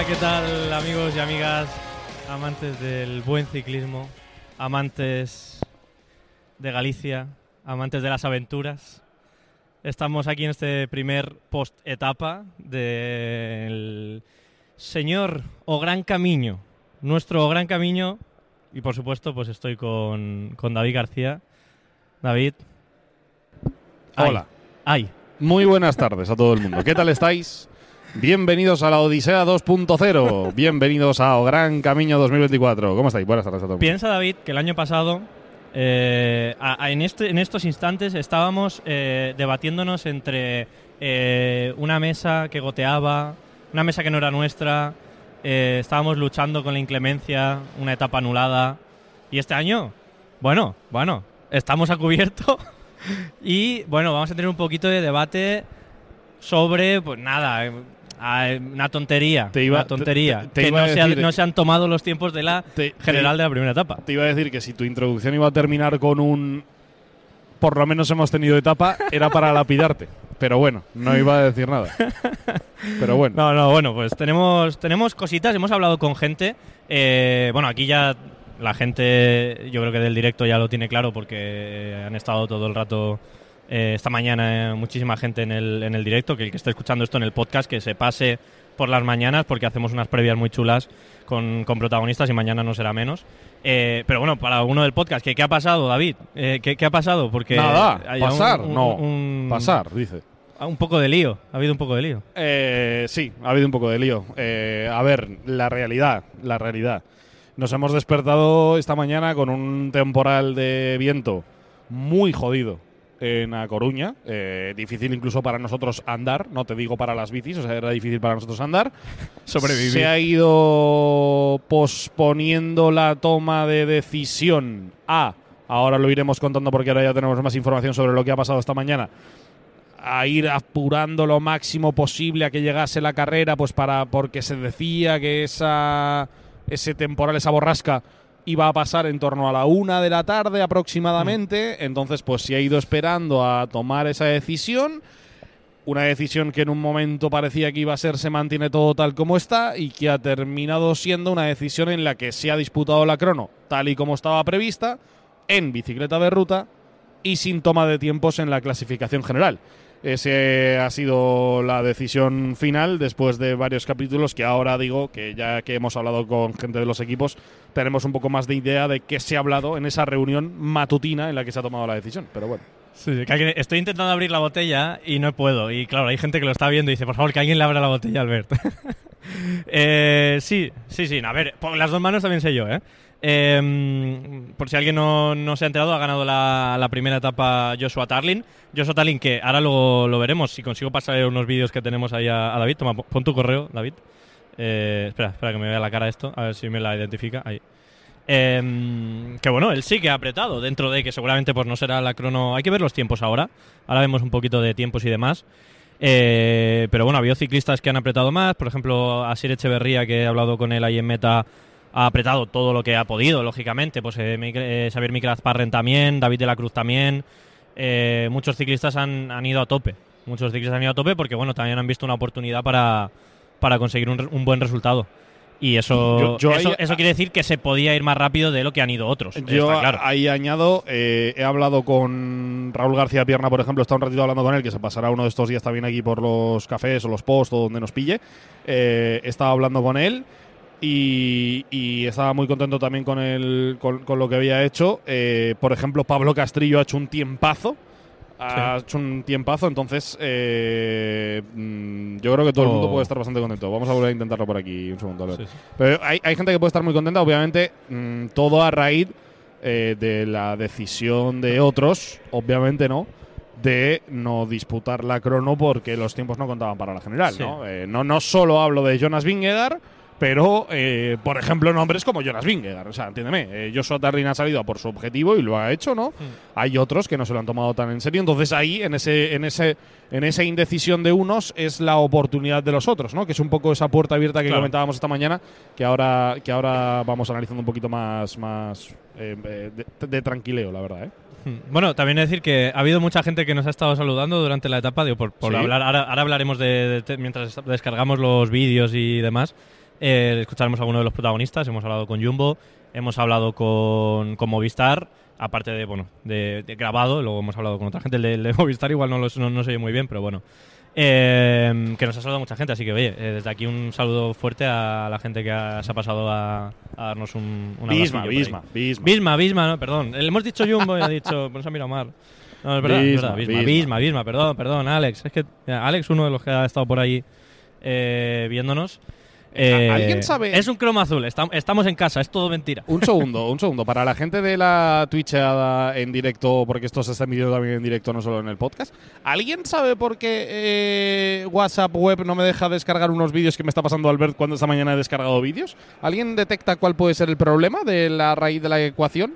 Hola, ¿qué tal amigos y amigas, amantes del buen ciclismo, amantes de Galicia, amantes de las aventuras? Estamos aquí en este primer post-etapa del señor o gran camino, nuestro gran camino, y por supuesto pues estoy con, con David García. David. Ay, Hola. Ay, Muy buenas tardes a todo el mundo. ¿Qué tal estáis? Bienvenidos a la Odisea 2.0. Bienvenidos a O Gran Camino 2024. ¿Cómo estáis? Buenas tardes a todos. Piensa, David, que el año pasado, eh, a- a- en, este, en estos instantes, estábamos eh, debatiéndonos entre eh, una mesa que goteaba, una mesa que no era nuestra, estábamos luchando con la inclemencia, una etapa anulada. Y este año, bueno, bueno, estamos a cubierto. y bueno, vamos a tener un poquito de debate sobre, pues nada, ah, una tontería. Te iba- una tontería. te- te que iba no, a se ha- no se han tomado los tiempos de la general de la primera etapa. Te iba a decir que si tu introducción iba a terminar con un por lo menos hemos tenido etapa, era para lapidarte. Pero bueno, no iba a decir nada. Pero bueno. No, no, bueno, pues tenemos, tenemos cositas, hemos hablado con gente. eh, bueno, aquí ya la gente, yo creo que del directo ya lo tiene claro porque han estado todo el rato, eh, esta mañana, eh, muchísima gente en el, en el directo, que el que esté escuchando esto en el podcast, que se pase por las mañanas porque hacemos unas previas muy chulas con, con protagonistas y mañana no será menos. Eh, pero bueno, para alguno del podcast, ¿qué, qué ha pasado, David? Eh, ¿qué, qué ha pasado? Porque Nada, hay un- pasar, un- no. un- Pasar, dice. Un poco de lío, ha habido un poco de lío. Eh, sí, ha habido un poco de lío. Eh, a ver, la realidad, la realidad. Nos hemos despertado esta mañana con un temporal de viento muy jodido en A Coruña. Eh, difícil incluso para nosotros andar, no te digo para las bicis, o sea, era difícil para nosotros andar. Sobrevivir. Se ha ido posponiendo la toma de decisión a, ahora lo iremos contando porque ahora ya tenemos más información sobre lo que ha pasado esta mañana, a ir apurando lo máximo posible a que llegase la carrera, pues para porque se decía que esa ese temporal, esa borrasca iba a pasar en torno a la una de la tarde aproximadamente, entonces pues se ha ido esperando a tomar esa decisión. Una decisión que en un momento parecía que iba a ser se mantiene todo tal como está y que ha terminado siendo una decisión en la que se ha disputado la crono tal y como estaba prevista, en bicicleta de ruta y sin toma de tiempos en la clasificación general. Ese ha sido la decisión final después de varios capítulos que ahora digo que ya que hemos hablado con gente de los equipos, tenemos un poco más de idea de qué se ha hablado en esa reunión matutina en la que se ha tomado la decisión. Pero bueno. Sí, que alguien- estoy intentando abrir la botella y no puedo. Y claro, hay gente que lo está viendo y dice, por favor, que alguien le abra la botella, Albert. Eh, sí, sí, sí. A ver, las dos manos también sé yo, ¿eh? Eh, por si alguien no, no se ha enterado, ha ganado la, la primera etapa Joshua Tarlin. Joshua Tarlin, que ahora lo, lo veremos. Si consigo pasar unos vídeos que tenemos ahí a, David. Toma, pon tu correo, David. Eh, espera, espera que me vea la cara esto. A ver si me la identifica. Ahí. Em, que bueno, él sí que ha apretado, dentro de que seguramente pues no será la crono. Hay que ver los tiempos ahora. Ahora vemos un poquito de tiempos y demás. Eh, pero bueno, ha habido ciclistas que han apretado más. Por ejemplo, Asir Echeverría, que he hablado con él ahí en meta, ha apretado todo lo que ha podido, lógicamente. Pues eh, Miquel- eh, Xavier Miquel Parren también, David de la Cruz también. Eh, muchos ciclistas han, han ido a tope. Muchos ciclistas han ido a tope porque bueno, también han visto una oportunidad para, para conseguir un, buen resultado. Y eso, Yo- yo eso, ahí- eso quiere decir que se podía ir más rápido de lo que han ido otros. Yo claro. ahí añado, eh, he hablado con Raúl García Pierna, por ejemplo, está un ratito hablando con él, que se pasará uno de estos días también aquí por los cafés o los posts o donde nos pille. Eh, estaba hablando con él y, y estaba muy contento también con, el, con, con lo que había hecho. Eh, por ejemplo, Pablo Castrillo ha hecho un tiempazo. Ha hecho un tiempazo, entonces eh, mm, yo creo que todo el Oh. mundo puede estar bastante contento. Vamos a volver a intentarlo por aquí un segundo. a ver. Sí, sí. Pero hay, hay gente que puede estar muy contenta, obviamente, mm, todo a raíz eh, de la decisión de otros, obviamente no, de no disputar la crono porque los tiempos no contaban para la general. ¿no? No, no solo hablo de Jonas Vingegaard, pero, eh, por ejemplo, nombres como Jonas Vingegaard. O sea, entiéndeme, eh, Joshua ha salido a por su objetivo y lo ha hecho, ¿no? Hay otros que no se lo han tomado tan en serio. Entonces ahí, en ese, en ese, en esa indecisión de unos, es la oportunidad de los otros, ¿no? Que es un poco esa puerta abierta que Claro. comentábamos esta mañana, que ahora, que ahora vamos analizando un poquito más, más eh, de, de tranquileo, la verdad, ¿eh? Mm. Bueno, también decir que ha habido mucha gente que nos ha estado saludando durante la etapa, digo, por, por Sí. hablar, ahora, ahora hablaremos de, de te- mientras descargamos los vídeos y demás, eh, escucharemos a alguno de los protagonistas, hemos hablado con Jumbo, hemos hablado con, con Movistar, aparte de, bueno, de, de grabado, luego hemos hablado con otra gente, el de, el de Movistar igual no, lo, no, no se oye muy bien, pero bueno. Eh, que nos ha saludado mucha gente, así que oye, eh, desde aquí un saludo fuerte a la gente que ha- se ha pasado a, a darnos un, un Bisma. Bisma, Bisma. Bisma, Bisma, no, perdón. Le hemos dicho Jumbo y ha dicho, pues ha mirado mal. No, es verdad, Bisma, verdad, Bisma, Bisma. Bisma, Bisma, perdón, perdón, Alex. Es que mira, Alex, uno de los que ha estado por ahí eh, viéndonos. Eh, ¿alguien sabe- Es un cromo azul, estam- estamos en casa, es todo mentira. Un segundo, un segundo. Para la gente de la Twitchada en directo, porque esto se está emitiendo también en directo, no solo en el podcast. ¿Alguien sabe por qué eh, WhatsApp web no me deja descargar unos vídeos que me está pasando Albert cuando esta mañana he descargado vídeos? ¿Alguien detecta cuál puede ser el problema de la raíz de la ecuación?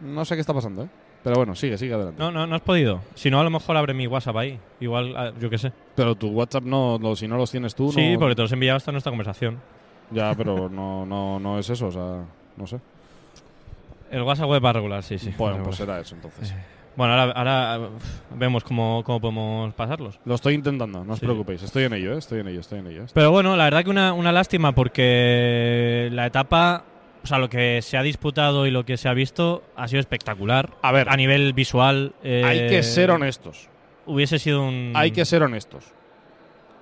No sé qué está pasando, ¿eh? Pero bueno, sigue, sigue adelante. No, no, no has podido. Si no, a lo mejor abre mi WhatsApp ahí. Igual, ah, yo qué sé. Pero tu WhatsApp no, si no los tienes tú, Sí, no. porque te los he enviado hasta nuestra conversación. Ya, pero no, no, no es eso, o sea, no sé. El WhatsApp web va a regular, sí, sí. Bueno, pues será eso entonces. Bueno, ahora, ahora uf, vemos cómo, cómo podemos pasarlos. Lo estoy intentando, no os Sí. preocupéis. Estoy en ello, ¿eh? Estoy en ello, estoy en ello. Pero bueno, la verdad que una, una lástima porque la etapa, o sea, lo que se ha disputado y lo que se ha visto ha sido espectacular. A ver. A nivel visual. eh, Hay que ser honestos. Hubiese sido un. Hay que ser honestos.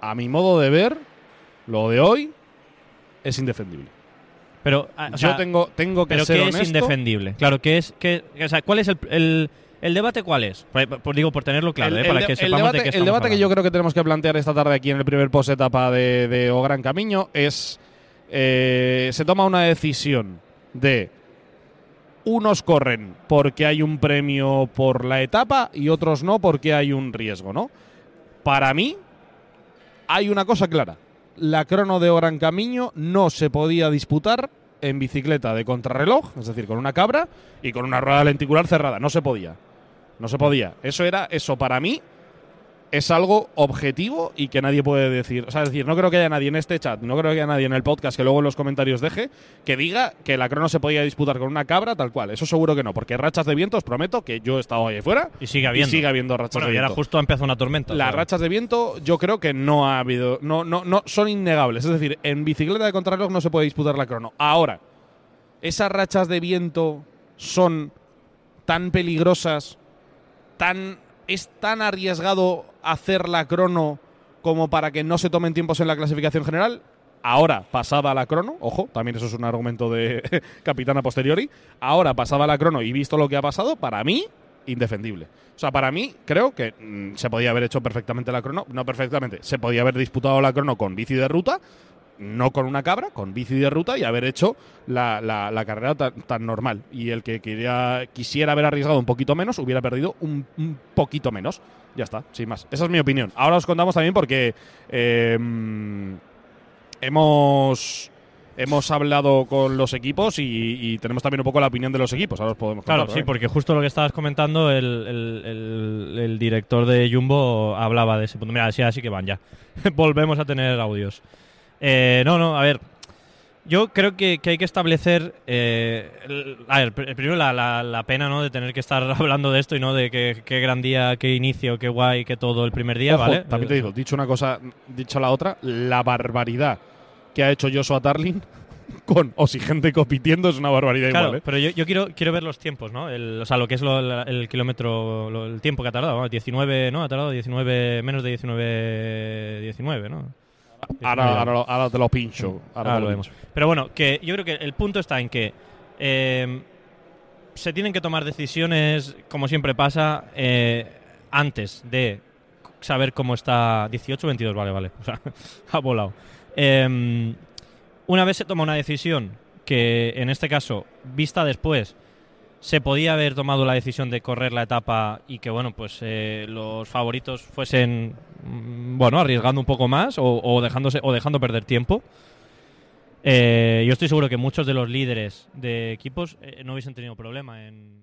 A mi modo de ver, lo de hoy es indefendible. Pero, ah, o Yo sea, tengo, tengo que pero ser ¿qué honesto. es indefendible? Claro, ¿qué es. Qué, o sea, ¿cuál es el, el, el debate? ¿Cuál es? Por, por- digo, por tenerlo claro, el, eh, para el que sepamos debate, de qué el debate que yo creo que tenemos que plantear esta tarde aquí en el primer post etapa de, de O Gran Camino es eh, se toma una decisión de unos corren porque hay un premio por la etapa y otros no porque hay un riesgo, ¿no? Para mí hay una cosa clara. La crono de Gran Camino no se podía disputar en bicicleta de contrarreloj, es decir, con una cabra y con una rueda lenticular cerrada. No se podía. No se podía. Eso era, eso para mí es algo objetivo y que nadie puede decir. O sea, es decir, no creo que haya nadie en este chat, no creo que haya nadie en el podcast que luego en los comentarios deje que diga que la crono se podía disputar con una cabra tal cual. Eso seguro que no, porque rachas de viento, os prometo que yo he estado ahí afuera Y sigue habiendo. y sigue habiendo rachas Bueno, de y ahora justo ha empezado una tormenta. Las rachas de viento yo creo que no ha habido, no, no, no, son innegables. Es decir, en bicicleta de contrarreloj no se puede disputar la crono. Ahora, esas rachas de viento son tan peligrosas, tan es tan arriesgado hacer la crono como para que no se tomen tiempos en la clasificación general. Ahora, pasada la crono, ojo, también eso es un argumento de capitana posteriori. Ahora, pasada la crono y visto lo que ha pasado, para mí, indefendible. O sea, para mí, creo que mm, se podía haber hecho perfectamente la crono. No perfectamente, se podía haber disputado la crono con bici de ruta, no con una cabra, con bici de ruta y haber hecho la, la- la carrera tan, tan normal. Y el que quería, quisiera haber arriesgado un poquito menos, hubiera perdido un, un poquito menos. Ya está, sin más. Esa es mi opinión. Ahora os contamos también porque eh, hemos, hemos hablado con los equipos y, y tenemos también un poco la opinión de los equipos. Ahora os podemos Claro, contar, sí, ¿eh? porque justo lo que estabas comentando, el, el- el- el director de Jumbo hablaba de ese punto. Mira, así, así que van ya. Volvemos a tener audios. Eh, no, no, a ver. Yo creo que, que hay que establecer. eh, el- a ver, pr- primero la, la- la pena ¿no? de tener que estar hablando de esto y no de que- qué gran día, qué inicio, qué guay, qué todo el primer día, Ojo, ¿vale? También te digo, dicho una cosa, dicho la otra, la barbaridad que ha hecho Joshua Tarlin con Osigente compitiendo es una barbaridad Claro, igual, ¿eh? pero yo, yo quiero, quiero ver los tiempos, ¿no? El, o sea, lo que es lo- la- el kilómetro, lo- el tiempo que ha tardado. ¿no? 19, ¿no? Ha tardado 19, menos de 19, 19, ¿no? Ahora, ahora, lo- ahora te lo pincho. Ahora lo vemos. Pero bueno, que yo creo que el punto está en que eh, se tienen que tomar decisiones, como siempre pasa, eh, antes de saber cómo está 18 o 22, vale, vale, o sea, ha volado. Em, una vez se toma una decisión que, en este caso, vista después, se podía haber tomado la decisión de correr la etapa y que, bueno, pues eh, los favoritos fuesen, mm, bueno, arriesgando un poco más o, dejándose, o dejando perder tiempo. Eh, yo estoy seguro que muchos de los líderes de equipos eh, no hubiesen tenido problema en